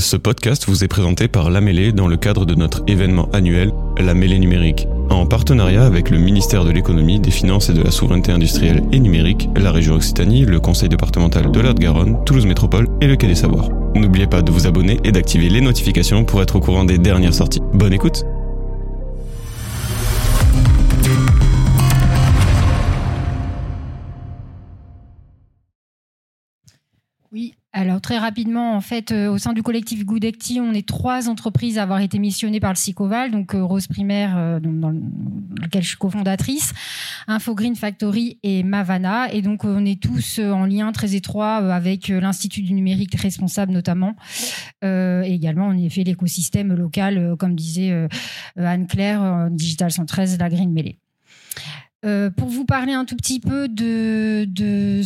Ce podcast vous est présenté par La Mêlée dans le cadre de notre événement annuel La Mêlée numérique. En partenariat avec le ministère de l'économie, des finances et de la souveraineté industrielle et numérique, la région Occitanie, le conseil départemental de de garonne Toulouse Métropole et le Quai des Savoirs. N'oubliez pas de vous abonner et d'activer les notifications pour être au courant des dernières sorties. Bonne écoute alors très rapidement, en fait, euh, au sein du collectif Goodecti, on est trois entreprises à avoir été missionnées par le SICOVAL, donc euh, Rose Primaire, euh, dans, lequel je suis cofondatrice, Info Green Factory et Mavana. Et donc on est tous en lien très étroit avec l'Institut du numérique responsable notamment, et également on fait l'écosystème local, comme disait Anne-Claire, Digital 113, la Green Mêlée. Euh, pour vous parler un tout petit peu de, de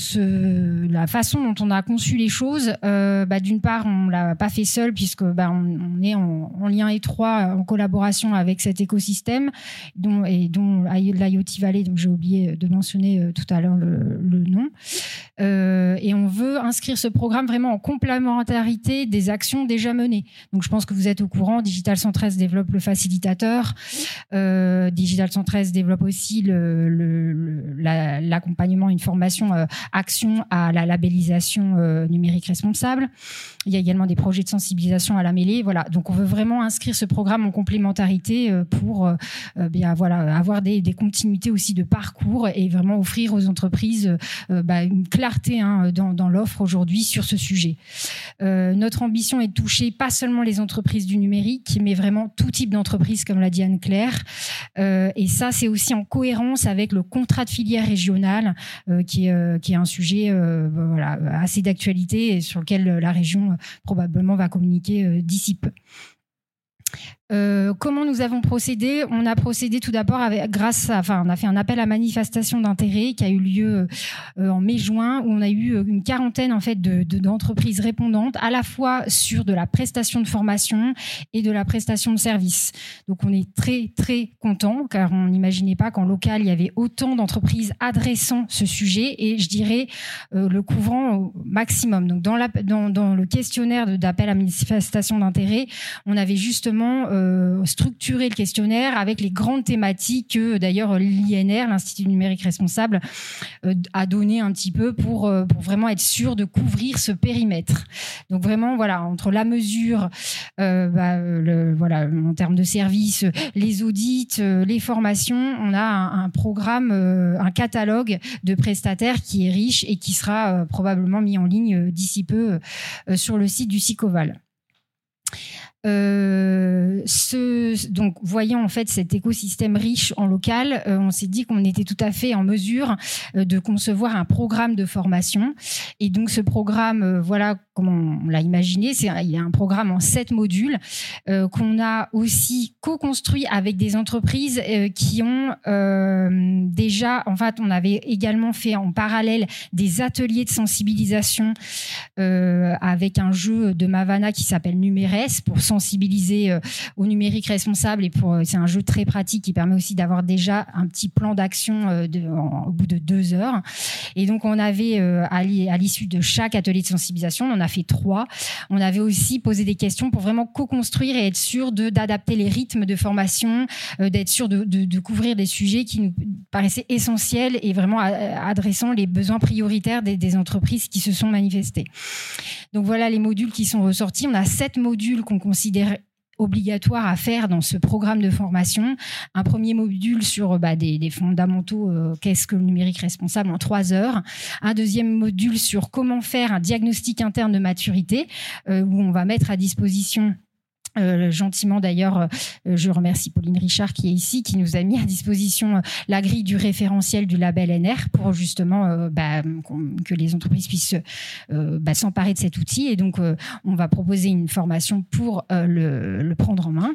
la façon dont on a conçu les choses, euh, bah, d'une part, on l'a pas fait seul puisque bah, on, est en, lien étroit, en collaboration avec cet écosystème dont, et dont l'IoT Valley, donc j'ai oublié de mentionner euh, tout à l'heure le, nom. Inscrire ce programme vraiment en complémentarité des actions déjà menées. Donc je pense que vous êtes au courant, Digital 113 développe le facilitateur, Digital 113 développe aussi l'accompagnement, une formation euh, action à la labellisation euh, numérique responsable. Il y a également des projets de sensibilisation à la mêlée. Voilà, donc on veut vraiment inscrire ce programme en complémentarité euh, pour bien voilà avoir des, continuités aussi de parcours et vraiment offrir aux entreprises bah, une clarté hein, dans, dans l'offre aujourd'hui sur ce sujet. notre ambition est de toucher pas seulement les entreprises du numérique, mais vraiment tout type d'entreprise, comme l'a dit Anne-Claire. et ça, c'est aussi en cohérence avec le contrat de filière régional, euh, qui, est, euh, qui est un sujet euh, voilà, assez d'actualité et sur lequel la région probablement va communiquer d'ici peu. Euh, comment nous avons procédé? On a procédé tout d'abord grâce à, enfin, on a fait un appel à manifestation d'intérêt qui a eu lieu euh, en mai-juin où on a eu euh, une quarantaine en fait de, d'entreprises répondantes à la fois sur de la prestation de formation et de la prestation de services. Donc on est très très content car on n'imaginait pas qu'en local il y avait autant d'entreprises adressant ce sujet et je dirais le couvrant au maximum. Donc dans, la, dans, dans le questionnaire d'appel à manifestation d'intérêt, on avait justement euh, structurer le questionnaire avec les grandes thématiques que d'ailleurs l'INR, l'Institut numérique responsable, euh, a donné un petit peu pour, euh, pour vraiment être sûr de couvrir ce périmètre. Donc vraiment, voilà, entre la mesure, bah, voilà, en termes de services, les audits, les formations, on a un, programme, un catalogue de prestataires qui est riche et qui sera probablement mis en ligne d'ici peu sur le site du SICOVAL. Euh, donc, voyant en fait cet écosystème riche en local, euh, on s'est dit qu'on était tout à fait en mesure euh, de concevoir un programme de formation. Et donc, ce programme, voilà comment on l'a imaginé, il y a un programme en sept modules qu'on a aussi co-construit avec des entreprises qui ont déjà, en fait, on avait également fait en parallèle des ateliers de sensibilisation avec un jeu de Mavana qui s'appelle Numérès pour sensibiliser euh, au numérique responsable et pour euh, c'est un jeu très pratique qui permet aussi d'avoir déjà un petit plan d'action euh, au bout de deux heures. Et donc on avait à l'issue de chaque atelier de sensibilisation, on en a fait trois. On avait aussi posé des questions pour vraiment co-construire et être sûr d'adapter les rythmes de formation, d'être sûr de, couvrir des sujets qui nous paraissaient essentiels et vraiment adressant les besoins prioritaires des, entreprises qui se sont manifestés. Donc voilà les modules qui sont ressortis. On a sept modules qu'on considère obligatoire à faire dans ce programme de formation. Un premier module sur bah, des, fondamentaux, euh, qu'est-ce que le numérique responsable en trois heures. Un deuxième module sur comment faire un diagnostic interne de maturité, euh, où on va mettre à disposition euh, gentiment d'ailleurs, euh, je remercie Pauline Richard qui est ici, qui nous a mis à disposition euh, la grille du référentiel du label NR pour justement bah, que les entreprises puissent bah, s'emparer de cet outil. Et donc, on va proposer une formation pour le prendre en main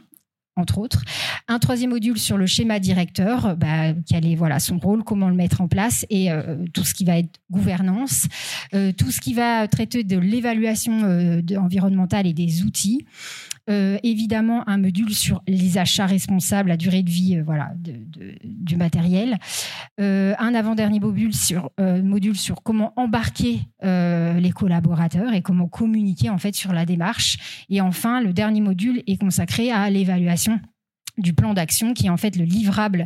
entre autres. Un troisième module sur le schéma directeur, bah, quel est voilà son rôle, comment le mettre en place et euh, tout ce qui va être gouvernance, euh, tout ce qui va traiter de l'évaluation euh, environnementale et des outils. évidemment, un module sur les achats responsables, la durée de vie voilà, du matériel. un avant-dernier module sur, module sur comment embarquer les collaborateurs et comment communiquer en fait sur la démarche. Et enfin, le dernier module est consacré à l'évaluation du plan d'action qui est en fait le livrable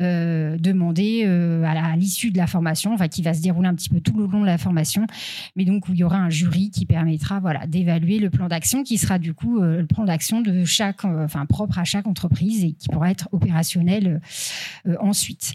euh, demandé euh, à l'issue de la formation, enfin qui va se dérouler un petit peu tout le long de la formation, mais donc où il y aura un jury qui permettra voilà d'évaluer le plan d'action qui sera du coup euh, le plan d'action de chaque, enfin propre à chaque entreprise et qui pourra être opérationnel ensuite.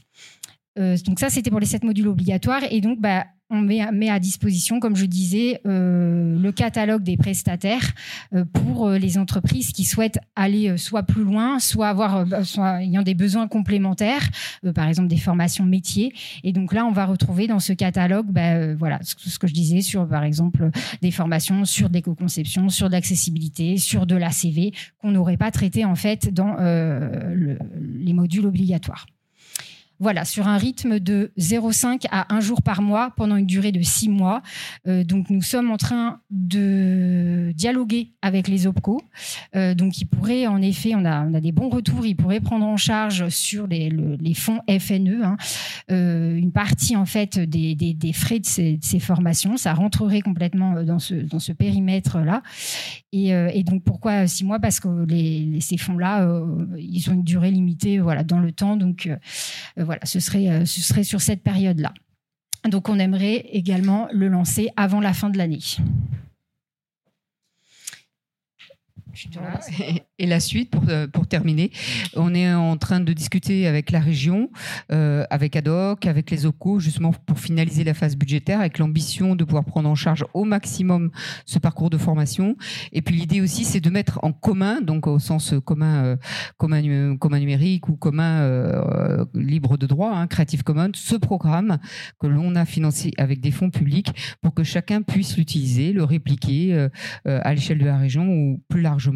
Donc ça c'était pour les sept modules obligatoires et donc bah on met, à disposition, comme je disais, euh, le catalogue des prestataires euh, pour euh, les entreprises qui souhaitent aller soit plus loin, soit avoir soit ayant des besoins complémentaires, par exemple des formations métiers. Et donc là, on va retrouver dans ce catalogue, bah, voilà, ce, que je disais sur, par exemple, des formations sur de l'éco-conception, sur de l'accessibilité, sur de l'ACV, qu'on n'aurait pas traité en fait dans les modules obligatoires. Voilà, sur un rythme de 0,5 à 1 jour par mois pendant une durée de 6 mois. Euh, donc nous sommes en train de dialoguer avec les OPCO. Euh, donc ils pourraient, en effet, on a, on a des bons retours, ils pourraient prendre en charge sur les, les fonds FNE hein, euh, une partie en fait des, des, frais de ces, formations. Ça rentrerait complètement dans ce, dans ce périmètre-là. Et, donc pourquoi 6 mois? Parce que ces fonds-là, ils ont une durée limitée voilà, dans le temps. Donc voilà, ce serait, euh, ce serait sur cette période-là. Donc on aimerait également le lancer avant la fin de l'année. Et la suite, pour, euh, pour terminer, on est en train de discuter avec la région, euh, avec ADOC, avec les OCO, justement pour finaliser la phase budgétaire, avec l'ambition de pouvoir prendre en charge au maximum ce parcours de formation. Et puis l'idée aussi, c'est de mettre en commun, donc au sens commun, euh, commun, commun numérique ou commun euh, libre de droit, hein, Creative Commons, ce programme que l'on a financé avec des fonds publics pour que chacun puisse l'utiliser, le répliquer à l'échelle de la région ou plus largement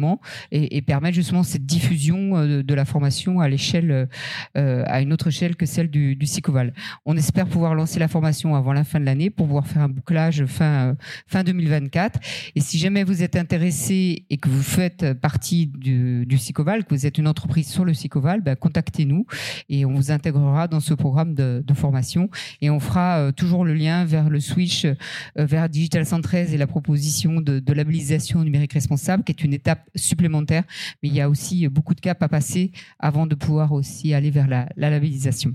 et, et permettre justement cette diffusion euh, de, la formation à l'échelle, euh, à une autre échelle que celle du, du SICOVAL. On espère pouvoir lancer la formation avant la fin de l'année pour pouvoir faire un bouclage fin, euh, fin 2024. Et si jamais vous êtes intéressé et que vous faites partie du, du SICOVAL, que vous êtes une entreprise sur le SICOVAL, ben, contactez-nous et on vous intégrera dans ce programme de, de formation et on fera toujours le lien vers le switch vers Digital 113 et la proposition de, de labellisation numérique responsable qui est une étape supplémentaires, mais il y a aussi beaucoup de caps à passer avant de pouvoir aussi aller vers la, labellisation.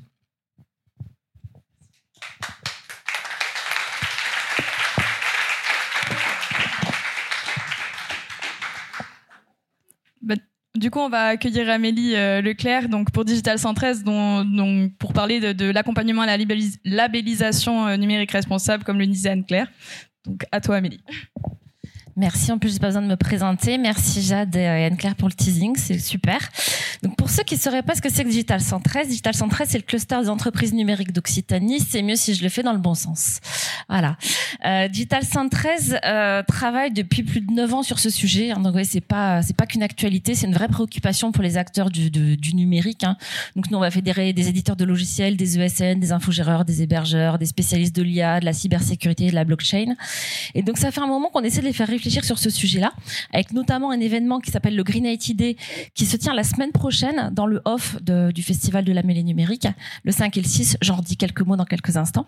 Bah, du coup, on va accueillir Amélie euh, Leclerc donc pour Digital 113, dont, pour parler de, l'accompagnement à la labellisation euh, numérique responsable, comme le disait Anne-Claire. Donc, à toi, Amélie. Merci. En plus, j'ai pas besoin de me présenter. Merci Jade et Anne-Claire pour le teasing. C'est super. Donc, pour ceux qui ne sauraient pas ce que c'est que Digital 113, Digital 113, c'est le cluster des entreprises numériques d'Occitanie. C'est mieux si je le fais dans le bon sens. Voilà. Euh, Digital 113 euh, travaille depuis plus de 9 ans sur ce sujet. Donc, ouais, c'est pas, c'est pas qu'une actualité, c'est une vraie préoccupation pour les acteurs du, du numérique. Hein. Donc, nous, on va fédérer des éditeurs de logiciels, des ESN, des infogéreurs, des hébergeurs, des spécialistes de l'IA, de la cybersécurité, de la blockchain. Et donc, ça fait un moment qu'on essaie de les faire réfléchir sur ce sujet-là, avec notamment un événement qui s'appelle le Green IT Day, qui se tient la semaine prochaine dans le off du Festival de la mêlée numérique, le 5 et le 6. J'en dis quelques mots dans quelques instants.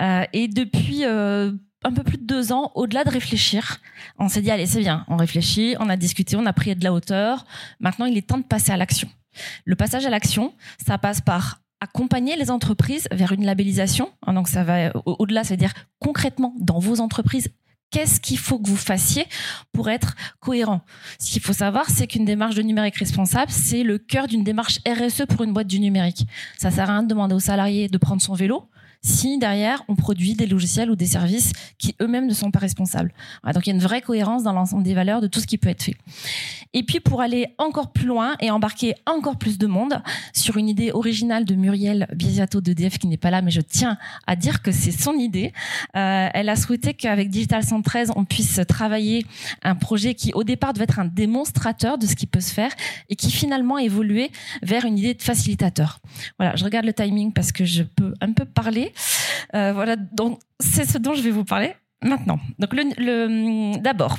Euh, et depuis euh, un peu plus de deux ans, au-delà de réfléchir, on s'est dit allez c'est bien, on réfléchit, on a discuté, on a pris de la hauteur. Maintenant, il est temps de passer à l'action. Le passage à l'action, ça passe par accompagner les entreprises vers une labellisation. Donc ça va au-delà, c'est-à-dire concrètement dans vos entreprises, qu'est-ce qu'il faut que vous fassiez pour être cohérent. Ce qu'il faut savoir, c'est qu'une démarche de numérique responsable, c'est le cœur d'une démarche RSE pour une boîte du numérique. Ça sert à rien de demander aux salariés de prendre son vélo si derrière on produit des logiciels ou des services qui eux-mêmes ne sont pas responsables. donc il y a une vraie cohérence dans l'ensemble des valeurs de tout ce qui peut être fait. Et puis pour aller encore plus loin et embarquer encore plus de monde sur une idée originale de Muriel Biesiato d'EDF qui n'est pas là, mais je tiens à dire que c'est son idée. Euh, elle a souhaité qu'avec Digital 113, on puisse travailler un projet qui au départ devait être un démonstrateur de ce qui peut se faire et qui finalement évolué vers une idée de facilitateur. Voilà, je regarde le timing parce que je peux un peu parler. Euh, voilà, donc c'est ce dont je vais vous parler maintenant. D'abord,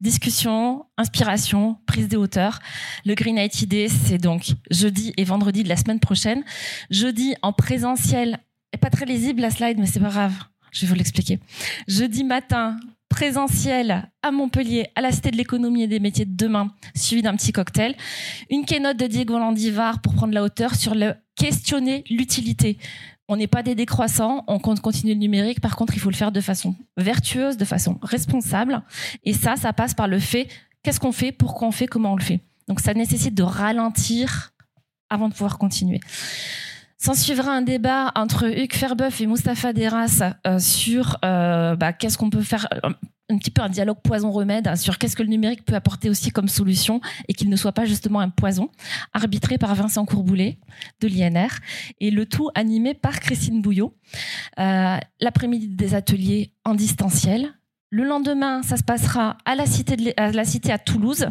discussion, inspiration, prise de hauteur. Le Green Night Idée, c'est donc jeudi et vendredi de la semaine prochaine. Jeudi en présentiel, pas très lisible la slide, mais c'est pas grave. Je vais vous l'expliquer. Jeudi matin, présentiel à Montpellier, à la Cité de l'économie et des métiers de demain, suivi d'un petit cocktail. Une keynote de Diego Landivar pour prendre la hauteur sur le questionner l'utilité. On n'est pas des décroissants, on compte continuer le numérique. Par contre, il faut le faire de façon vertueuse, de façon responsable. Et ça, ça passe par le fait qu'est-ce qu'on fait, pourquoi on fait, comment on le fait. Donc ça nécessite de ralentir avant de pouvoir continuer. S'en suivra un débat entre Hugues Ferbeuf et Mustapha Deras euh, sur euh, bah, qu'est-ce qu'on peut faire, un petit peu un dialogue poison-remède sur qu'est-ce que le numérique peut apporter aussi comme solution et qu'il ne soit pas justement un poison, arbitré par Vincent Courboulet de l'INR et le tout animé par Christine Bouillot. Euh, l'après-midi des ateliers en distanciel. Le lendemain, ça se passera à la cité, de, à, la cité à Toulouse.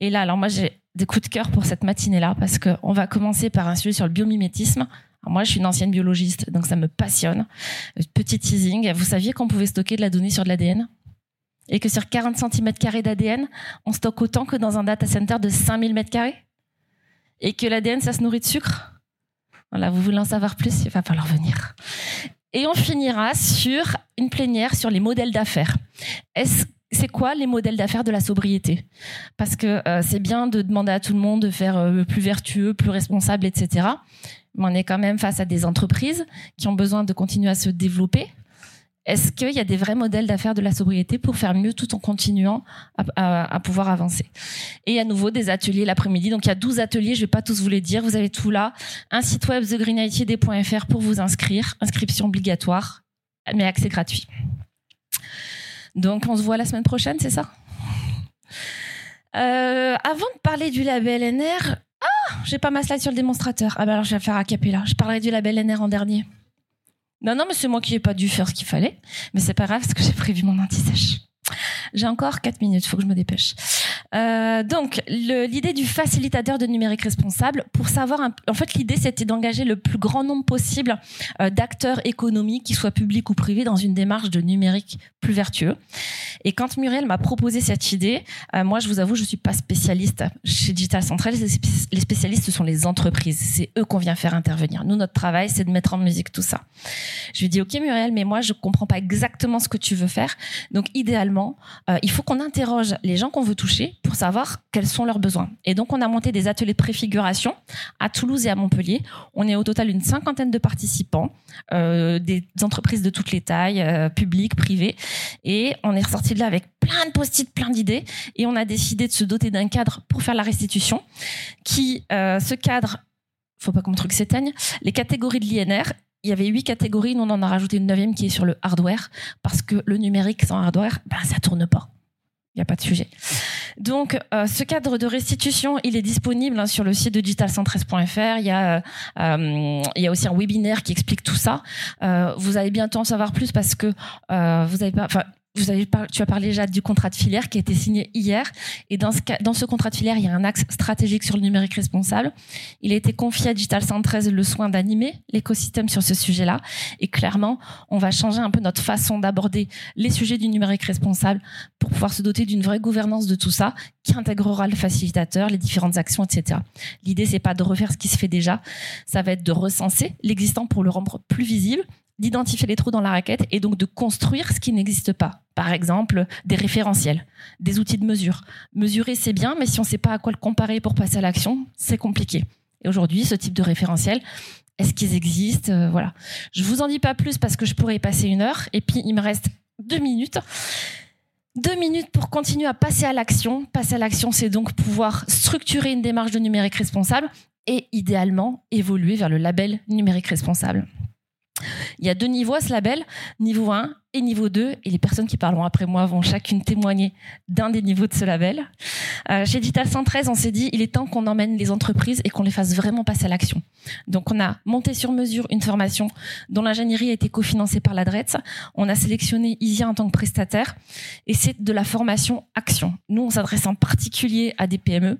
Et là, alors moi, j'ai des coups de cœur pour cette matinée-là parce qu'on va commencer par un sujet sur le biomimétisme. moi, je suis une ancienne biologiste, donc ça me passionne. Petit teasing. Vous saviez qu'on pouvait stocker de la donnée sur de l'ADN et que sur 40 cm d'ADN, on stocke autant que dans un data center de 5000 m2 et que l'ADN, ça se nourrit de sucre. Voilà, vous voulez en savoir plus, il va falloir venir. Et on finira sur une plénière sur les modèles d'affaires. c'est quoi les modèles d'affaires de la sobriété? Parce que euh, c'est bien de demander à tout le monde de faire euh, plus vertueux, plus responsable, etc. Mais on est quand même face à des entreprises qui ont besoin de continuer à se développer, est-ce qu'il y a des vrais modèles d'affaires de la sobriété pour faire mieux tout en continuant à, pouvoir avancer? Et à nouveau, des ateliers l'après-midi. Donc, il y a 12 ateliers, je ne vais pas tous vous les dire. Vous avez tout là. Un site web, thegreenITD.fr pour vous inscrire. Inscription obligatoire, mais accès gratuit. Donc, on se voit la semaine prochaine, c'est ça? Euh, Avant de parler du label NR... Ah J'ai pas ma slide sur le démonstrateur. Ah ben alors, je vais faire à capella. Je parlerai du label NR en dernier. Non, non, mais c'est moi qui n'ai pas dû faire ce qu'il fallait. Mais c'est pas grave parce que j'ai prévu mon anti-sèche. J'ai encore 4 minutes, faut que je me dépêche. Euh, donc, l'idée du facilitateur de numérique responsable, pour savoir, en fait, l'idée c'était d'engager le plus grand nombre possible euh, d'acteurs économiques, qu'ils soient publics ou privés, dans une démarche de numérique plus vertueux. Et quand Muriel m'a proposé cette idée, euh, moi, je vous avoue, je suis pas spécialiste chez Digital Central. Les spécialistes, ce sont les entreprises. C'est eux qu'on vient faire intervenir. Nous, notre travail, c'est de mettre en musique tout ça. Je lui dis, OK, Muriel, mais moi, je comprends pas exactement ce que tu veux faire. Donc, idéalement, euh, il faut qu'on interroge les gens qu'on veut toucher pour savoir quels sont leurs besoins. Et donc, on a monté des ateliers de préfiguration à Toulouse et à Montpellier. On est au total une cinquantaine de participants, euh, des entreprises de toutes les tailles, euh, publiques, privées. Et on est ressorti de là avec plein de post-it, plein d'idées. Et on a décidé de se doter d'un cadre pour faire la restitution, qui, ce cadre, faut pas que mon truc s'éteigne, les catégories de l'INR il y avait huit catégories, nous on en a rajouté une neuvième qui est sur le hardware, parce que le numérique sans hardware, ben, ça tourne pas. Il n'y a pas de sujet. Donc, euh, ce cadre de restitution, il est disponible hein, sur le site de digital113.fr. Il y a, euh, il y a aussi un webinaire qui explique tout ça. Euh, vous allez bientôt en savoir plus parce que vous avez pas, vous avez tu as parlé déjà du contrat de filière qui a été signé hier. Et dans ce, dans ce contrat de filière, il y a un axe stratégique sur le numérique responsable. Il a été confié à Digital 113 le soin d'animer l'écosystème sur ce sujet-là. Et clairement, on va changer un peu notre façon d'aborder les sujets du numérique responsable pour pouvoir se doter d'une vraie gouvernance de tout ça qui intégrera le facilitateur, les différentes actions, etc. L'idée, c'est pas de refaire ce qui se fait déjà. Ça va être de recenser l'existant pour le rendre plus visible d'identifier les trous dans la raquette et donc de construire ce qui n'existe pas. Par exemple, des référentiels, des outils de mesure. Mesurer, c'est bien, mais si on ne sait pas à quoi le comparer pour passer à l'action, c'est compliqué. Et aujourd'hui, ce type de référentiel, est-ce qu'ils existent? Euh, Voilà. Je vous en dis pas plus parce que je pourrais y passer une heure. Et puis, il me reste deux minutes. Deux minutes pour continuer à passer à l'action. Passer à l'action, c'est donc pouvoir structurer une démarche de numérique responsable et idéalement évoluer vers le label numérique responsable. Il y a deux niveaux à ce label, niveau 1 et niveau 2, et les personnes qui parleront après moi vont chacune témoigner d'un des niveaux de ce label. Euh, chez Digital 113, on s'est dit, il est temps qu'on emmène les entreprises et qu'on les fasse vraiment passer à l'action. Donc, on a monté sur mesure une formation dont l'ingénierie a été cofinancée par la DRETS. On a sélectionné ISIA en tant que prestataire et c'est de la formation action. Nous, on s'adresse en particulier à des PME.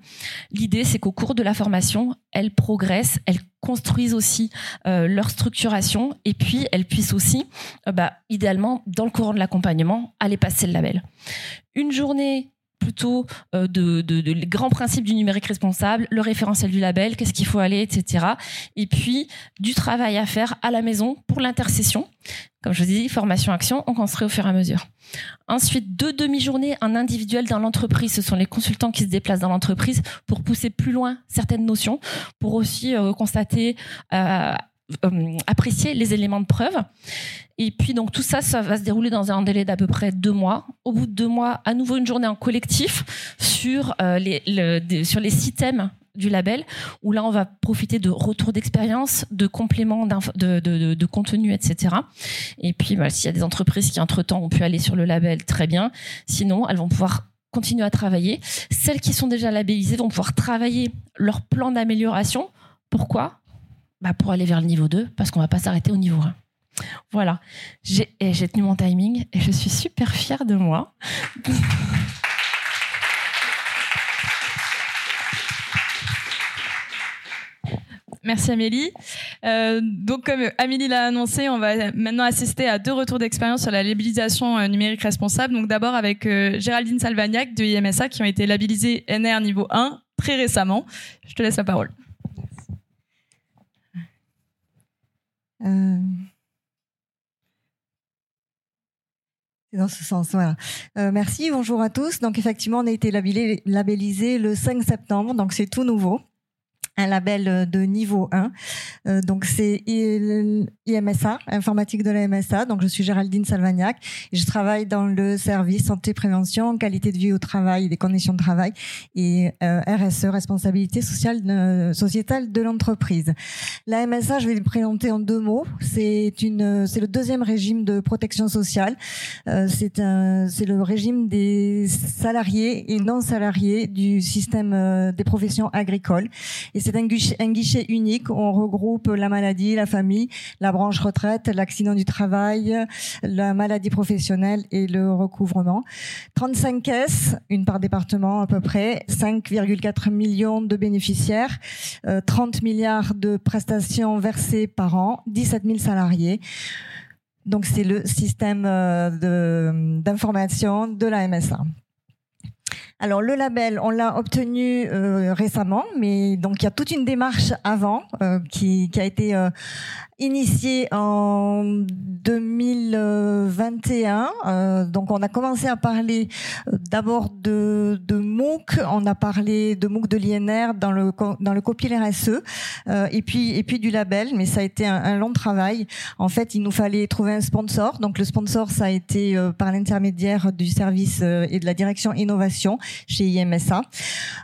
L'idée, c'est qu'au cours de la formation, elles progressent, elles construisent aussi euh, leur structuration et puis elles puissent aussi, euh, bah, idéalement, dans le courant de l'accompagnement, aller passer le label. Une journée plutôt euh, de, les grands principes du numérique responsable, le référentiel du label, qu'est-ce qu'il faut aller, etc. Et puis du travail à faire à la maison pour l'intercession. Comme je vous dis, formation-action, on construit au fur et à mesure. Ensuite, deux demi-journées en individuel dans l'entreprise. Ce sont les consultants qui se déplacent dans l'entreprise pour pousser plus loin certaines notions, pour aussi euh, constater, euh, euh, apprécier les éléments de preuve. Et puis donc tout ça, ça va se dérouler dans un délai d'à peu près deux mois. Au bout de deux mois, à nouveau une journée en collectif sur euh, les le, sur les six thèmes du label, où là on va profiter de retours d'expérience, de compléments de, de, contenu, etc. Et puis bah, s'il y a des entreprises qui entre-temps ont pu aller sur le label, très bien. Sinon, elles vont pouvoir continuer à travailler. Celles qui sont déjà labellisées vont pouvoir travailler leur plan d'amélioration. Pourquoi? Bah Pour aller vers le niveau 2, parce qu'on va pas s'arrêter au niveau 1. Voilà, j'ai tenu mon timing et je suis super fière de moi. Merci Amélie. Euh, donc comme Amélie l'a annoncé, on va maintenant assister à deux retours d'expérience sur la labellisation euh, numérique responsable. Donc d'abord avec euh, Géraldine Salvagnac de IMSA qui ont été labellisés NR niveau 1 très récemment. Je te laisse la parole. Euh... dans ce sens, voilà. Euh, merci, bonjour à tous. Donc effectivement, on a été labellisé le 5 septembre, donc c'est tout nouveau un label de niveau 1. Euh, donc c'est IMSA, informatique de la MSA. Donc je suis Géraldine Salvagnac je travaille dans le service santé prévention, qualité de vie au travail, des conditions de travail et euh, RSE, responsabilité sociale euh, sociétale de l'entreprise. La MSA, je vais le présenter en deux mots. C'est une c'est le deuxième régime de protection sociale. Euh, c'est un c'est le régime des salariés et non salariés du système euh, des professions agricoles c'est un guichet, un guichet unique. On regroupe la maladie, la famille, la branche retraite, l'accident du travail, la maladie professionnelle et le recouvrement. 35 caisses, une par département à peu près, 5,4 millions de bénéficiaires, euh, 30 milliards de prestations versées par an, 17 000 salariés. Donc c'est le système euh, d'information de la MSA. Alors le label, on l'a obtenu euh, récemment, mais donc il y a toute une démarche avant euh, qui, qui, a été euh, initiée en 2021. Euh, donc on a commencé à parler euh, d'abord de, MOOC, on a parlé de MOOC de l'INR dans le dans le copier RSE, et puis et puis du label, mais ça a été un, long travail. En fait, il nous fallait trouver un sponsor. Donc le sponsor, ça a été par l'intermédiaire du service et de la direction innovation chez IMSA.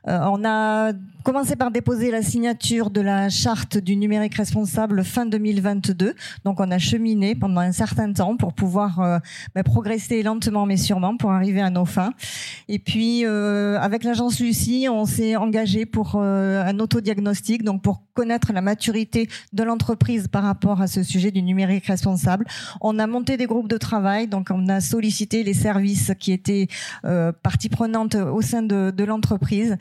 Euh, on a commencé par déposer la signature de la charte du numérique responsable fin 2022. Donc on a cheminé pendant un certain temps pour pouvoir euh, bah, progresser lentement mais sûrement pour arriver à nos fins. Et puis euh, avec l'agence Lucie, on s'est engagé pour euh, un autodiagnostic, donc pour connaître la maturité de l'entreprise par rapport à ce sujet du numérique responsable. On a monté des groupes de travail, donc on a sollicité les services qui étaient euh, partie prenante au sein de, l'entreprise.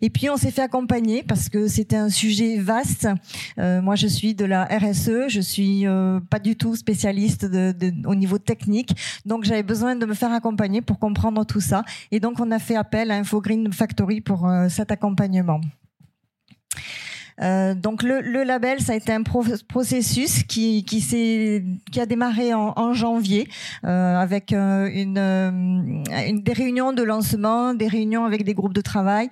Et puis on s'est fait accompagner parce que c'était un sujet vaste. Moi, je suis de la RSE, je suis euh, pas du tout spécialiste au niveau technique, donc j'avais besoin de me faire accompagner pour comprendre tout ça. Et donc, on a fait appel à InfoGreen Factory pour euh, cet accompagnement. Euh, donc le, le, label, ça a été un pro processus qui qui qui a démarré en, janvier euh, avec euh, une, euh, une, des réunions de lancement, des réunions avec des groupes de travail,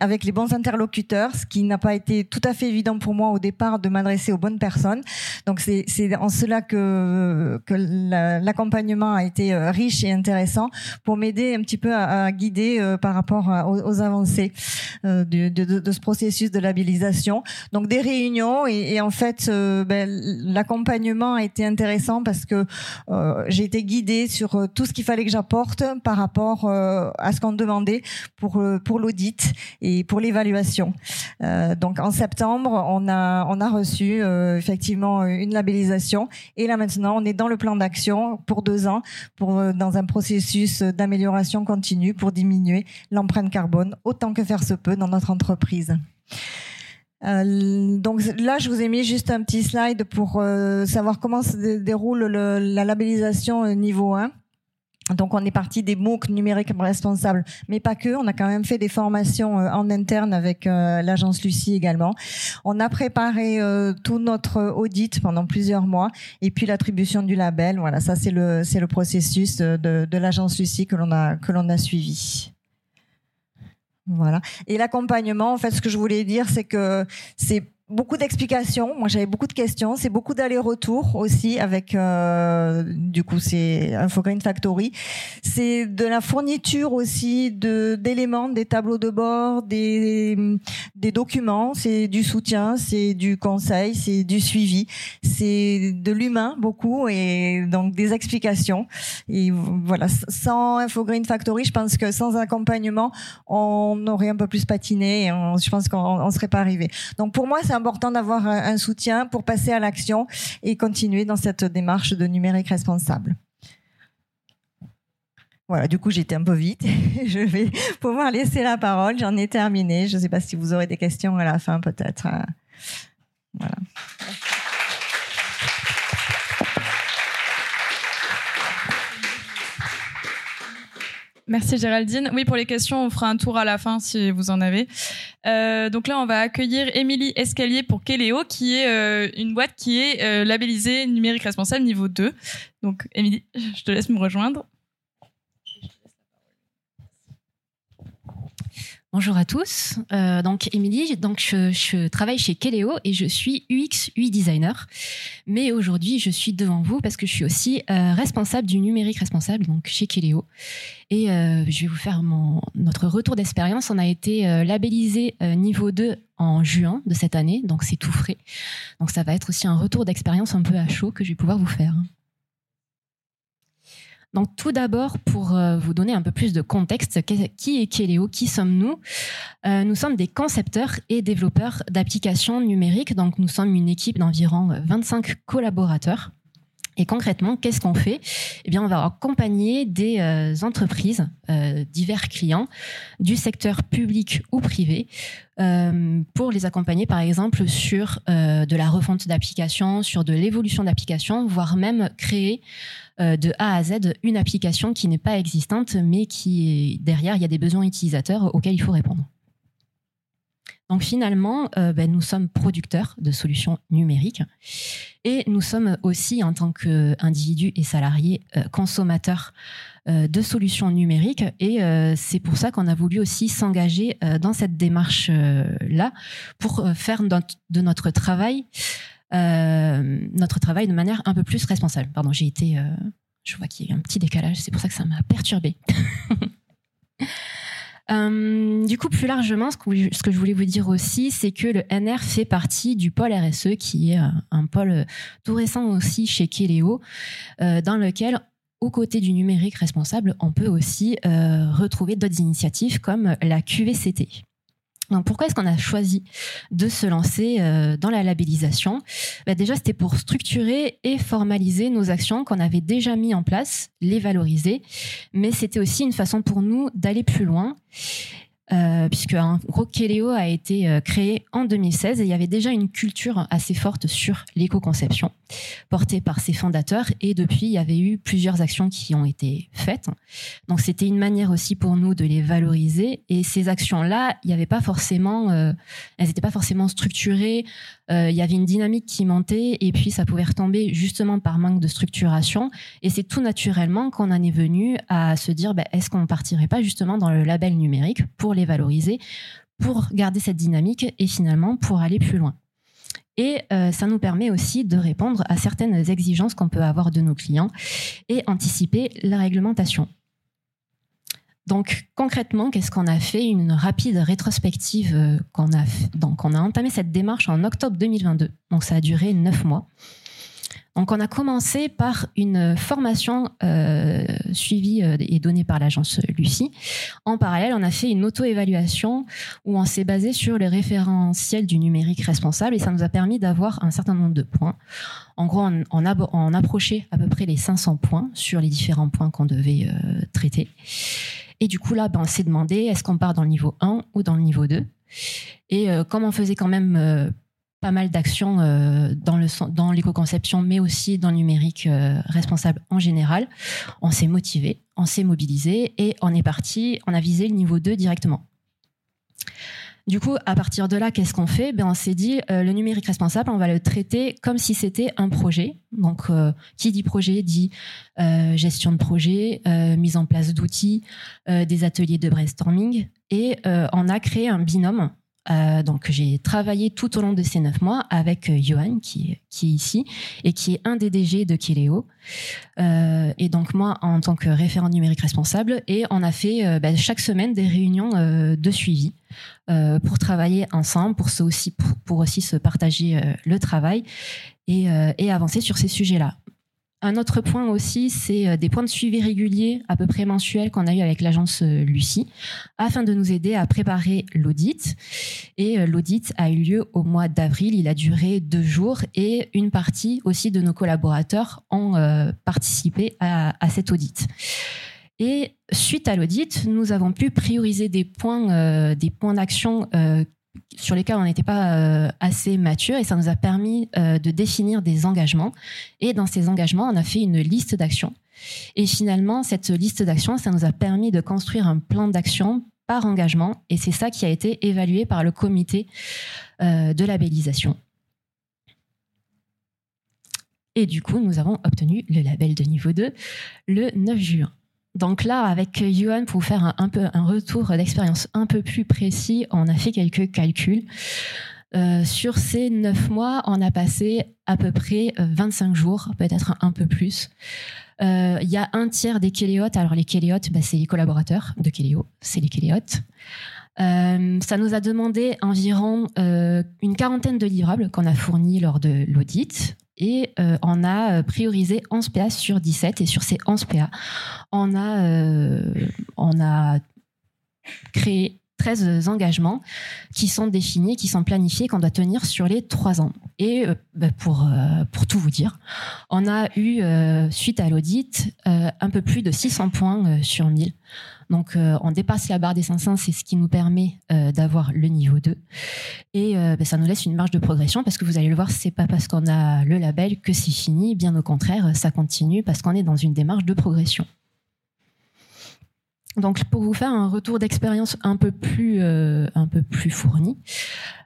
avec les bons interlocuteurs, ce qui n'a pas été tout à fait évident pour moi au départ de m'adresser aux bonnes personnes. Donc c'est en cela que que l'accompagnement a été riche et intéressant pour m'aider un petit peu à, à guider par rapport aux, aux avancées de, de, de, ce processus de labellisation Donc des réunions et, en fait, euh, ben, l'accompagnement a été intéressant parce que euh, j'ai été guidée sur euh, tout ce qu'il fallait que j'apporte par rapport à ce qu'on demandait pour pour l'audit et pour l'évaluation. donc en septembre, on a on a reçu effectivement une labellisation et là maintenant on est dans le plan d'action pour deux ans pour dans un processus d'amélioration continue pour diminuer l'empreinte carbone autant que faire se peut dans notre entreprise. Euh, donc là, je vous ai mis juste un petit slide pour euh, savoir comment se déroule la labellisation euh, niveau 1. Donc on est parti des MOOC numériques responsables, mais pas que. On a quand même fait des formations en interne avec l'agence Lucie également. On a préparé tout notre audit pendant plusieurs mois et puis l'attribution du label. Voilà, ça c'est le c'est le processus de, de l'agence Lucie que l'on a que l'on a suivi. Voilà. Et l'accompagnement, en fait, ce que je voulais dire, c'est que c'est beaucoup d'explications. Moi, j'avais beaucoup de questions. C'est beaucoup d'allers-retours aussi avec, euh, du coup, c'est Infogreen Factory. C'est de la fourniture aussi de d'éléments, des tableaux de bord, des des documents. C'est du soutien, c'est du conseil, c'est du suivi, c'est de l'humain beaucoup et donc des explications. Et voilà, sans Infogreen Factory, je pense que sans accompagnement, on aurait un peu plus patiné. Et je pense qu'on ne serait pas arrivé. Donc pour moi, c'est important d'avoir un, soutien pour passer à l'action et continuer dans cette démarche de numérique responsable. Voilà, du coup, j'étais un peu vite. Je vais pouvoir laisser la parole. J'en ai terminé. Je ne sais pas si vous aurez des questions à la fin, peut-être. Voilà. Merci Géraldine. Oui, pour les questions, on fera un tour à la fin si vous en avez. Euh, donc là, on va accueillir Émilie Escalier pour Keléo, qui est euh, une boîte qui est euh, labellisée numérique responsable niveau 2. Donc Émilie, je te laisse me rejoindre. Bonjour à tous. Euh, donc Émilie, donc je, travaille chez Keléo et je suis UX UI designer. Mais aujourd'hui, je suis devant vous parce que je suis aussi euh, responsable du numérique responsable donc chez Keléo. Et euh, je vais vous faire notre retour d'expérience. On a été labellisé niveau 2 en juin de cette année, donc c'est tout frais. Donc ça va être aussi un retour d'expérience un peu à chaud que je vais pouvoir vous faire. Donc tout d'abord, pour euh, vous donner un peu plus de contexte, qui est Kéléo Qui sommes-nous? Euh, Nous sommes des concepteurs et développeurs d'applications numériques. Donc nous sommes une équipe d'environ 25 collaborateurs. Et concrètement, qu'est-ce qu'on fait? Eh bien, on va accompagner des euh, entreprises, divers clients du secteur public ou privé, pour les accompagner, par exemple, sur de la refonte d'applications, sur de l'évolution d'applications, voire même créer euh, de A à Z une application qui n'est pas existante, mais qui derrière, il y a des besoins utilisateurs auxquels il faut répondre. Donc finalement, euh, ben, nous sommes producteurs de solutions numériques et nous sommes aussi, en tant qu'individus et salariés, euh, consommateurs de solutions numériques. Et c'est pour ça qu'on a voulu aussi s'engager dans cette démarche-là pour faire de notre travail euh, notre travail de manière un peu plus responsable. Pardon, j'ai été. Euh, je vois qu'il y a eu un petit décalage, c'est pour ça que ça m'a perturbé. Euh, du coup, plus largement, ce que, je voulais vous dire aussi, c'est que le NR fait partie du pôle RSE, qui est un, pôle tout récent aussi chez Keléo, dans lequel, aux côtés du numérique responsable, on peut aussi retrouver d'autres initiatives comme la QVCT. Donc pourquoi est-ce qu'on a choisi de se lancer euh, dans la labellisation? Bah, Déjà, c'était pour structurer et formaliser nos actions qu'on avait déjà mis en place, les valoriser, mais c'était aussi une façon pour nous d'aller plus loin euh, puisque un gros Kéléo a été euh, créé en 2016 et il y avait déjà une culture assez forte sur l'éco-conception portée par ses fondateurs et depuis il y avait eu plusieurs actions qui ont été faites. Donc c'était une manière aussi pour nous de les valoriser et ces actions-là, il n'y avait pas forcément, euh, elles n'étaient pas forcément structurées. il y avait une dynamique qui montait et puis ça pouvait retomber justement par manque de structuration et c'est tout naturellement qu'on en est venu à se dire bah, est-ce qu'on partirait pas justement dans le label numérique pour valoriser, pour garder cette dynamique et finalement pour aller plus loin. Et euh, ça nous permet aussi de répondre à certaines exigences qu'on peut avoir de nos clients et anticiper la réglementation. Donc concrètement, qu'est-ce qu'on a fait? Une rapide rétrospective euh, qu'on a, donc on a entamé cette démarche en octobre 2022. Donc ça a duré neuf mois. Donc on a commencé par une formation euh, suivie euh, et donnée par l'agence Lucie. En parallèle, on a fait une auto-évaluation où on s'est basé sur le référentiel du numérique responsable et ça nous a permis d'avoir un certain nombre de points. En gros, on, approchait à peu près les 500 points sur les différents points qu'on devait euh, traiter. Et du coup, là, ben, on s'est demandé est-ce qu'on part dans le niveau 1 ou dans le niveau 2 Et euh, comme on faisait quand même pas mal d'actions euh, dans l'éco-conception, mais aussi dans le numérique euh, responsable en général. On s'est motivé, on s'est mobilisé et on est parti, on a visé le niveau 2 directement. Du coup, à partir de là, qu'est-ce qu'on fait? Ben, On s'est dit, euh, le numérique responsable, on va le traiter comme si c'était un projet. Donc, qui dit projet dit gestion de projet, mise en place d'outils, des ateliers de brainstorming. Et on a créé un binôme euh, donc j'ai travaillé tout au long de ces neuf mois avec euh, Johan qui, est ici et qui est un des DG de Kiléo. Euh, et donc moi en tant que référent numérique responsable et on a fait bah, chaque semaine des réunions de suivi pour travailler ensemble, pour, aussi, se partager le travail et avancer sur ces sujets-là. Un autre point aussi, c'est euh, des points de suivi réguliers, à peu près mensuels, qu'on a eu avec l'agence euh, Lucie, afin de nous aider à préparer l'audit. Et euh, l'audit a eu lieu au mois d'avril. Il a duré deux jours et une partie aussi de nos collaborateurs ont participé à, cet audit. Et suite à l'audit, nous avons pu prioriser des points, des points d'action sur lesquels on n'était pas euh, assez mature et ça nous a permis euh, de définir des engagements. Et dans ces engagements, on a fait une liste d'actions. Et finalement, cette liste d'actions, ça nous a permis de construire un plan d'action par engagement. Et c'est ça qui a été évalué par le comité euh, de labellisation. Et du coup, nous avons obtenu le label de niveau 2 le 9 juin. Donc là, avec Johan, pour faire un, peu un retour d'expérience un peu plus précis, on a fait quelques calculs. Euh, sur ces neuf mois, on a passé à peu près 25 jours, peut-être un, peu plus. Euh, Il y a un tiers des kéléotes. Alors les kéléotes, bah, c'est les collaborateurs de Kéléo, c'est les kéléotes. Euh, ça nous a demandé environ euh, une quarantaine de livrables qu'on a fournis lors de l'audit et euh, on a priorisé 11 PA sur 17 et sur ces 11 PA, on a, euh, on a créé 13 engagements qui sont définis, qui sont planifiés, qu'on doit tenir sur les trois ans. Et euh, bah pour, euh, pour tout vous dire, on a eu, euh, suite à l'audit, un peu plus de 600 points sur 1000. Donc on dépasse la barre des 500, c'est ce qui nous permet d'avoir le niveau 2. Et bah ça nous laisse une marge de progression parce que vous allez le voir, c'est pas parce qu'on a le label que c'est fini, bien au contraire, ça continue parce qu'on est dans une démarche de progression. Donc, pour vous faire un retour d'expérience un peu plus, euh, un peu plus fourni,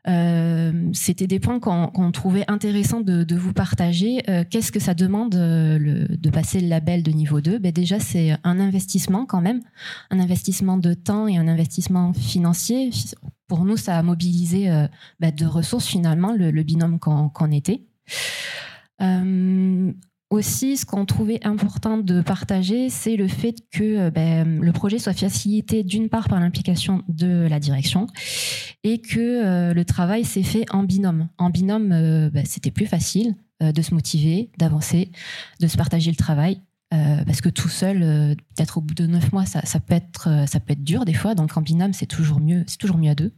euh, c'était des points qu'on qu trouvait intéressant de, vous partager. Euh, Qu'est-ce que ça demande de passer le label de niveau 2 ben Déjà, c'est un investissement quand même, un investissement de temps et un investissement financier. Pour nous, ça a mobilisé ben, de ressources finalement, le, binôme qu'on qu était. Aussi, ce qu'on trouvait important de partager, c'est le fait que ben, le projet soit facilité d'une part par l'implication de la direction et que euh, le travail s'est fait en binôme. En binôme, euh, ben, c'était plus facile euh, de se motiver, d'avancer, de se partager le travail. parce que tout seul, peut-être au bout de neuf mois, ça, ça, peut être, ça peut être dur des fois. Donc en binôme, c'est toujours mieux, c'est toujours mieux à deux.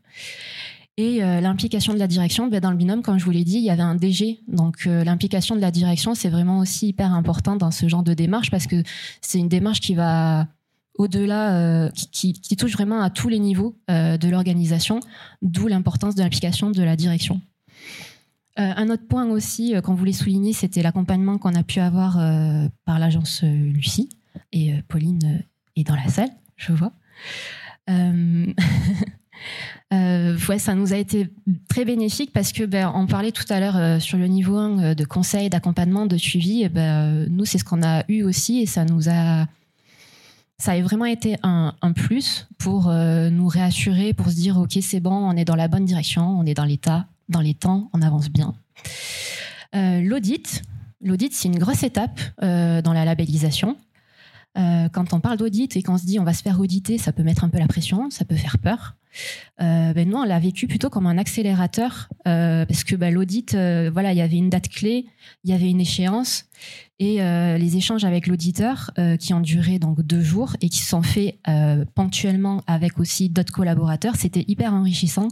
Et euh, l'implication de la direction, ben, dans le binôme, comme je vous l'ai dit, il y avait un DG. Donc euh, l'implication de la direction, c'est vraiment aussi hyper important dans ce genre de démarche parce que c'est une démarche qui va au-delà, euh, qui, qui, touche vraiment à tous les niveaux de l'organisation, d'où l'importance de l'implication de la direction. Un autre point aussi qu'on voulait souligner, c'était l'accompagnement qu'on a pu avoir par l'agence Lucie. Et Pauline est dans la salle, je vois. Euh, ouais, ça nous a été très bénéfique parce que ben, parlait tout à l'heure euh, sur le niveau 1 euh, de conseil, d'accompagnement, de suivi. Et ben, nous, c'est ce qu'on a eu aussi et ça nous a ça a vraiment été un, plus pour nous réassurer, pour se dire ok c'est bon, on est dans la bonne direction, on est dans l'état, dans les temps, on avance bien. L'audit, l'audit c'est une grosse étape dans la labellisation. Quand on parle d'audit et qu'on se dit on va se faire auditer, ça peut mettre un peu la pression, ça peut faire peur. Euh, ben nous, on l'a vécu plutôt comme un accélérateur euh, parce que ben, l'audit, euh, voilà, il y avait une date clé, il y avait une échéance et les échanges avec l'auditeur qui ont duré donc deux jours et qui sont faits ponctuellement avec aussi d'autres collaborateurs, c'était hyper enrichissant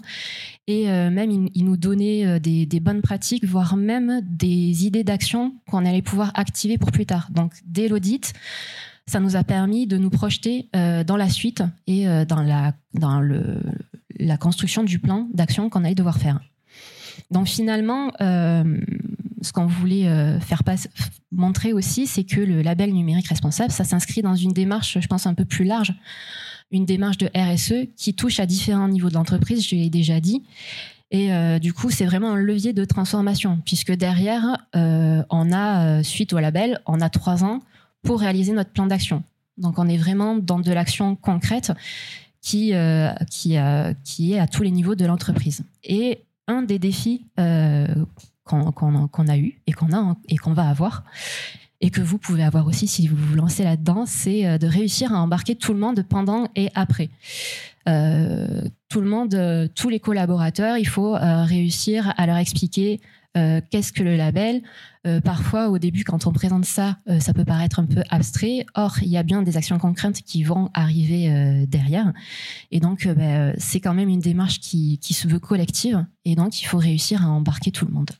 et même il, nous donnait des, des bonnes pratiques, voire même des idées d'action qu'on allait pouvoir activer pour plus tard. Donc dès l'audit ça nous a permis de nous projeter euh, dans la suite et euh, dans, la, dans le, la construction du plan d'action qu'on allait devoir faire. Donc finalement, euh, ce qu'on voulait faire montrer aussi, c'est que le label numérique responsable, ça s'inscrit dans une démarche, je pense, un peu plus large, une démarche de RSE qui touche à différents niveaux de l'entreprise, je l'ai déjà dit. Et du coup, c'est vraiment un levier de transformation, puisque derrière, on a, suite au label, on a trois ans pour réaliser notre plan d'action. Donc on est vraiment dans de l'action concrète qui, euh, qui, euh, qui est à tous les niveaux de l'entreprise. Et un des défis euh, qu'on a eu et qu'on a et qu'on va avoir et que vous pouvez avoir aussi si vous vous lancez là-dedans, c'est euh, de réussir à embarquer tout le monde pendant et après. Tout le monde, tous les collaborateurs, il faut réussir à leur expliquer euh, qu'est-ce que le label? Euh, parfois, au début, quand on présente ça, euh, ça peut paraître un peu abstrait. Or, il y a bien des actions concrètes qui vont arriver derrière. Et donc, ben, c'est quand même une démarche qui, se veut collective. Et donc, il faut réussir à embarquer tout le monde.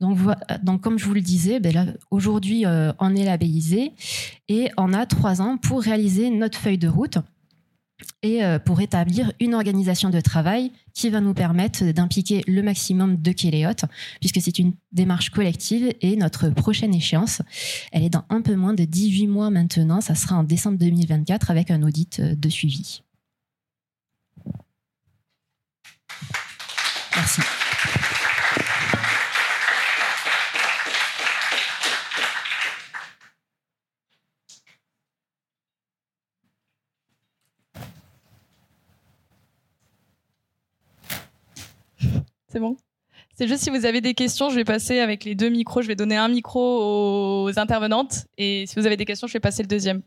Donc, comme je vous le disais, ben aujourd'hui, on est labellisé et on a trois ans pour réaliser notre feuille de route et euh, pour établir une organisation de travail qui va nous permettre d'impliquer le maximum de Kéléotes, puisque c'est une démarche collective et notre prochaine échéance, elle est dans un peu moins de 18 mois maintenant, ça sera en décembre 2024 avec un audit euh, de suivi. Merci. C'est bon C'est juste si vous avez des questions, je vais passer avec les deux micros. Je vais donner un micro aux intervenantes. Et si vous avez des questions, je vais passer le deuxième.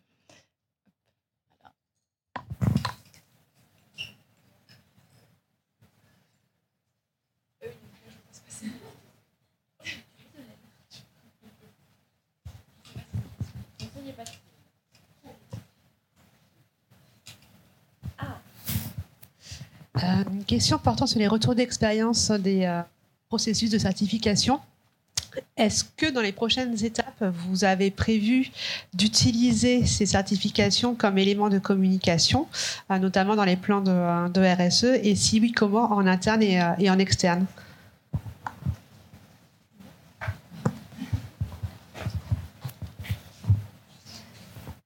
Une question portant sur les retours d'expérience des euh, processus de certification. Est-ce que dans les prochaines étapes, vous avez prévu d'utiliser ces certifications comme élément de communication, euh, notamment dans les plans de, euh, RSE Et si oui, comment en interne euh, et en externe?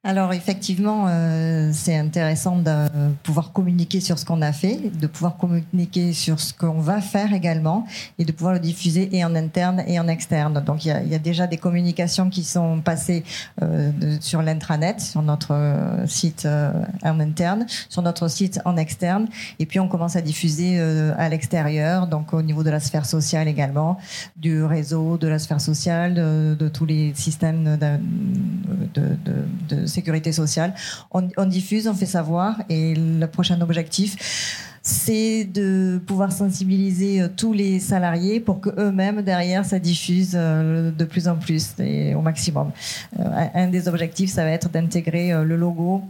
Alors effectivement, euh, c'est intéressant de pouvoir communiquer sur ce qu'on a fait, de pouvoir communiquer sur ce qu'on va faire également, et de pouvoir le diffuser et en interne et en externe. Donc il y a, y a déjà des communications qui sont passées euh, sur l'intranet, sur notre euh, site euh, en interne, sur notre site en externe, et puis on commence à diffuser euh, à l'extérieur, donc au niveau de la sphère sociale également, du réseau, de la sphère sociale, de, tous les systèmes de- de sécurité sociale. On, diffuse, on fait savoir, et le prochain objectif, c'est de pouvoir sensibiliser euh, tous les salariés pour que eux-mêmes derrière ça diffuse euh, de plus en plus et au maximum. Euh, un des objectifs, ça va être d'intégrer le logo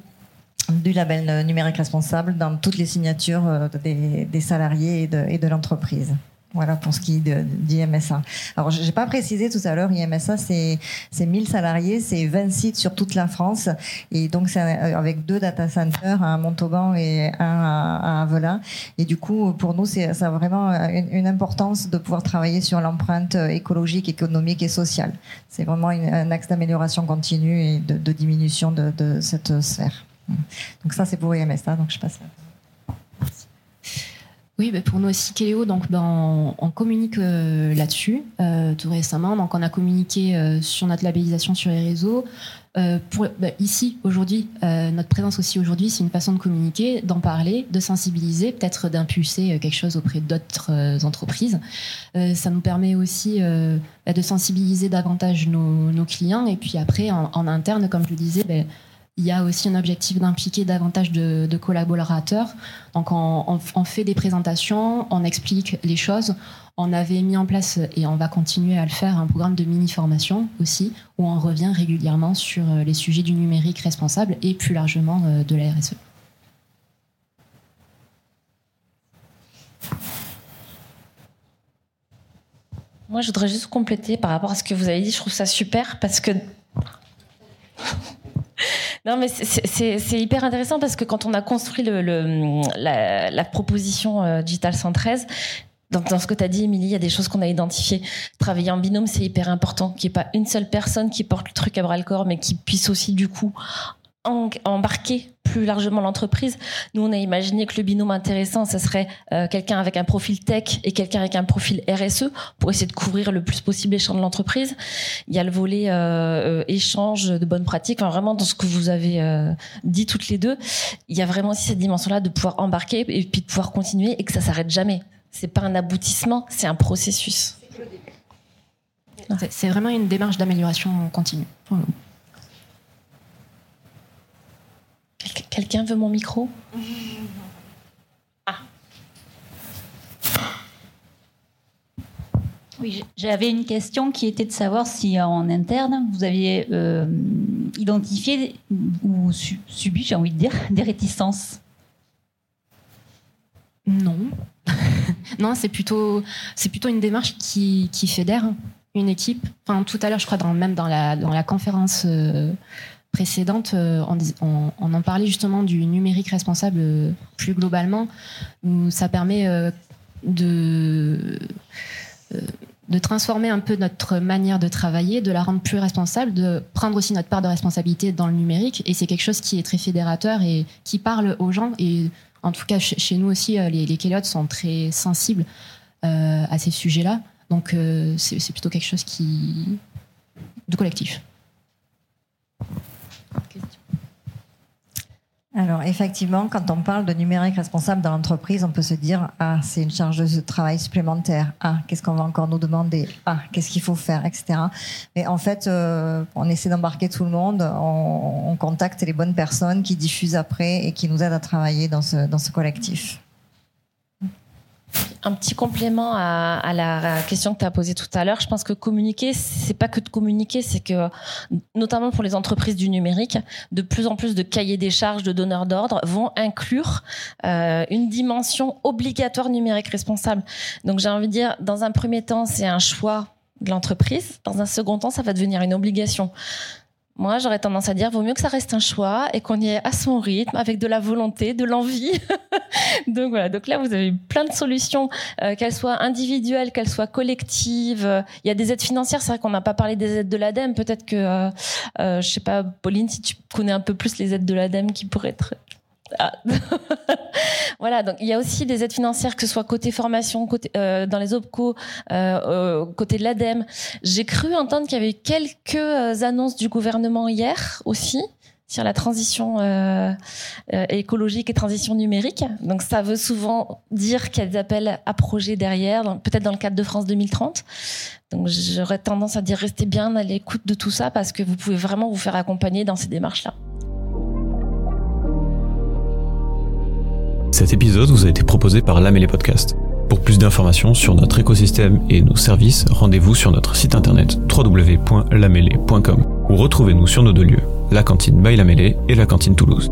du label numérique responsable dans toutes les signatures des, salariés et de l'entreprise. Voilà pour ce qui est d'IMSA. Alors, j'ai pas précisé tout à l'heure, IMSA, c'est c'est 1000 salariés, c'est 20 sites sur toute la France. Et donc, c'est avec deux data centers, un à Montauban et un à, Avelin. Et du coup, pour nous, ça a vraiment une, importance de pouvoir travailler sur l'empreinte écologique, économique et sociale. C'est vraiment un axe d'amélioration continue et de, de diminution de, de cette sphère. Donc ça, c'est pour IMSA. Donc je passe. là. Oui, bah, pour nous aussi, Kéléo, donc, ben, on, communique euh, là-dessus euh, tout récemment. Donc, on a communiqué euh, sur notre labellisation sur les réseaux. euh, pour, bah, ici, aujourd'hui, euh, notre présence aussi aujourd'hui, c'est une façon de communiquer, d'en parler, de sensibiliser, peut-être d'impulser quelque chose auprès d'autres entreprises. ça nous permet aussi de sensibiliser davantage nos, nos, clients. Et puis après, en, en interne, comme je le disais, il y a aussi un objectif d'impliquer davantage de, collaborateurs. Donc, on, on, fait des présentations, on explique les choses. On avait mis en place, et on va continuer à le faire, un programme de mini-formation aussi, où on revient régulièrement sur euh, les sujets du numérique responsable et plus largement euh, de la RSE. Moi, je voudrais juste compléter par rapport à ce que vous avez dit. Je trouve ça super parce que non, mais c'est hyper intéressant parce que quand on a construit la, proposition euh, Digital 113, donc dans ce que tu as dit, Émilie, il y a des choses qu'on a identifiées. Travailler en binôme, c'est hyper important. Qu'il n'y ait pas une seule personne qui porte le truc à bras le corps, mais qui puisse aussi, du coup, embarquer plus largement l'entreprise. Nous, on a imaginé que le binôme intéressant, ce serait euh, quelqu'un avec un profil tech et quelqu'un avec un profil RSE pour essayer de couvrir le plus possible les champs de l'entreprise. Il y a le volet euh, euh, échange de bonnes pratiques. Vraiment, dans ce que vous avez dit toutes les deux, il y a vraiment aussi cette dimension-là de pouvoir embarquer et puis de pouvoir continuer et que ça s'arrête jamais. C'est pas un aboutissement, c'est un processus. C'est vraiment une démarche d'amélioration continue. Quelqu'un veut mon micro? Ah. Oui, j'avais une question qui était de savoir si en interne vous aviez euh, identifié ou subi, j'ai envie de dire, des réticences. Non. non, c'est plutôt, c'est plutôt une démarche qui, qui fédère une équipe. Enfin, tout à l'heure, je crois, dans, même dans la, dans la conférence euh, précédente, euh, on, en parlait justement du numérique responsable euh, plus globalement, où ça permet de, de transformer un peu notre manière de travailler, de la rendre plus responsable, de prendre aussi notre part de responsabilité dans le numérique. Et c'est quelque chose qui est très fédérateur et qui parle aux gens. Et en tout cas, chez nous aussi, les, les sont très sensibles à ces sujets-là. Donc, c'est plutôt quelque chose qui de collectif. Alors effectivement, quand on parle de numérique responsable dans l'entreprise, on peut se dire ah c'est une charge de travail supplémentaire. Ah qu'est-ce qu'on va encore nous demander? Ah qu'est-ce qu'il faut faire, etc. Mais en fait, euh, on essaie d'embarquer tout le monde. On, on, contacte les bonnes personnes qui diffusent après et qui nous aident à travailler dans ce dans ce collectif. Un petit complément à, la question que tu as posée tout à l'heure. Je pense que communiquer, c'est pas que de communiquer, c'est que, notamment pour les entreprises du numérique, de plus en plus de cahiers des charges, de donneurs d'ordre vont inclure euh, une dimension obligatoire numérique responsable. Donc j'ai envie de dire, dans un premier temps, c'est un choix de l'entreprise. Dans un second temps, ça va devenir une obligation. Moi, j'aurais tendance à dire, vaut mieux que ça reste un choix et qu'on y ait à son rythme, avec de la volonté, de l'envie. donc voilà. Donc là, vous avez plein de solutions, euh, qu'elles soient individuelles, qu'elles soient collectives. Il y a des aides financières. C'est vrai qu'on n'a pas parlé des aides de l'ADEME. Peut-être que, euh, euh, je sais pas, Pauline, si tu connais un peu plus les aides de l'ADEME qui pourraient être voilà, donc il y a aussi des aides financières, que ce soit côté formation, côté, euh, dans les OPCO, euh, côté de l'ADEME. J'ai cru entendre qu'il y avait quelques euh, annonces du gouvernement hier aussi sur la transition écologique et transition numérique. Donc ça veut souvent dire qu'il y a des appels à projets derrière, peut-être dans le cadre de France 2030. Donc j'aurais tendance à dire restez bien à l'écoute de tout ça parce que vous pouvez vraiment vous faire accompagner dans ces démarches-là. Cet épisode vous a été proposé par Lamélé Podcast. Pour plus d'informations sur notre écosystème et nos services, rendez-vous sur notre site internet www.lamélé.com ou retrouvez-nous sur nos deux lieux, la cantine by Lamélé et la cantine Toulouse.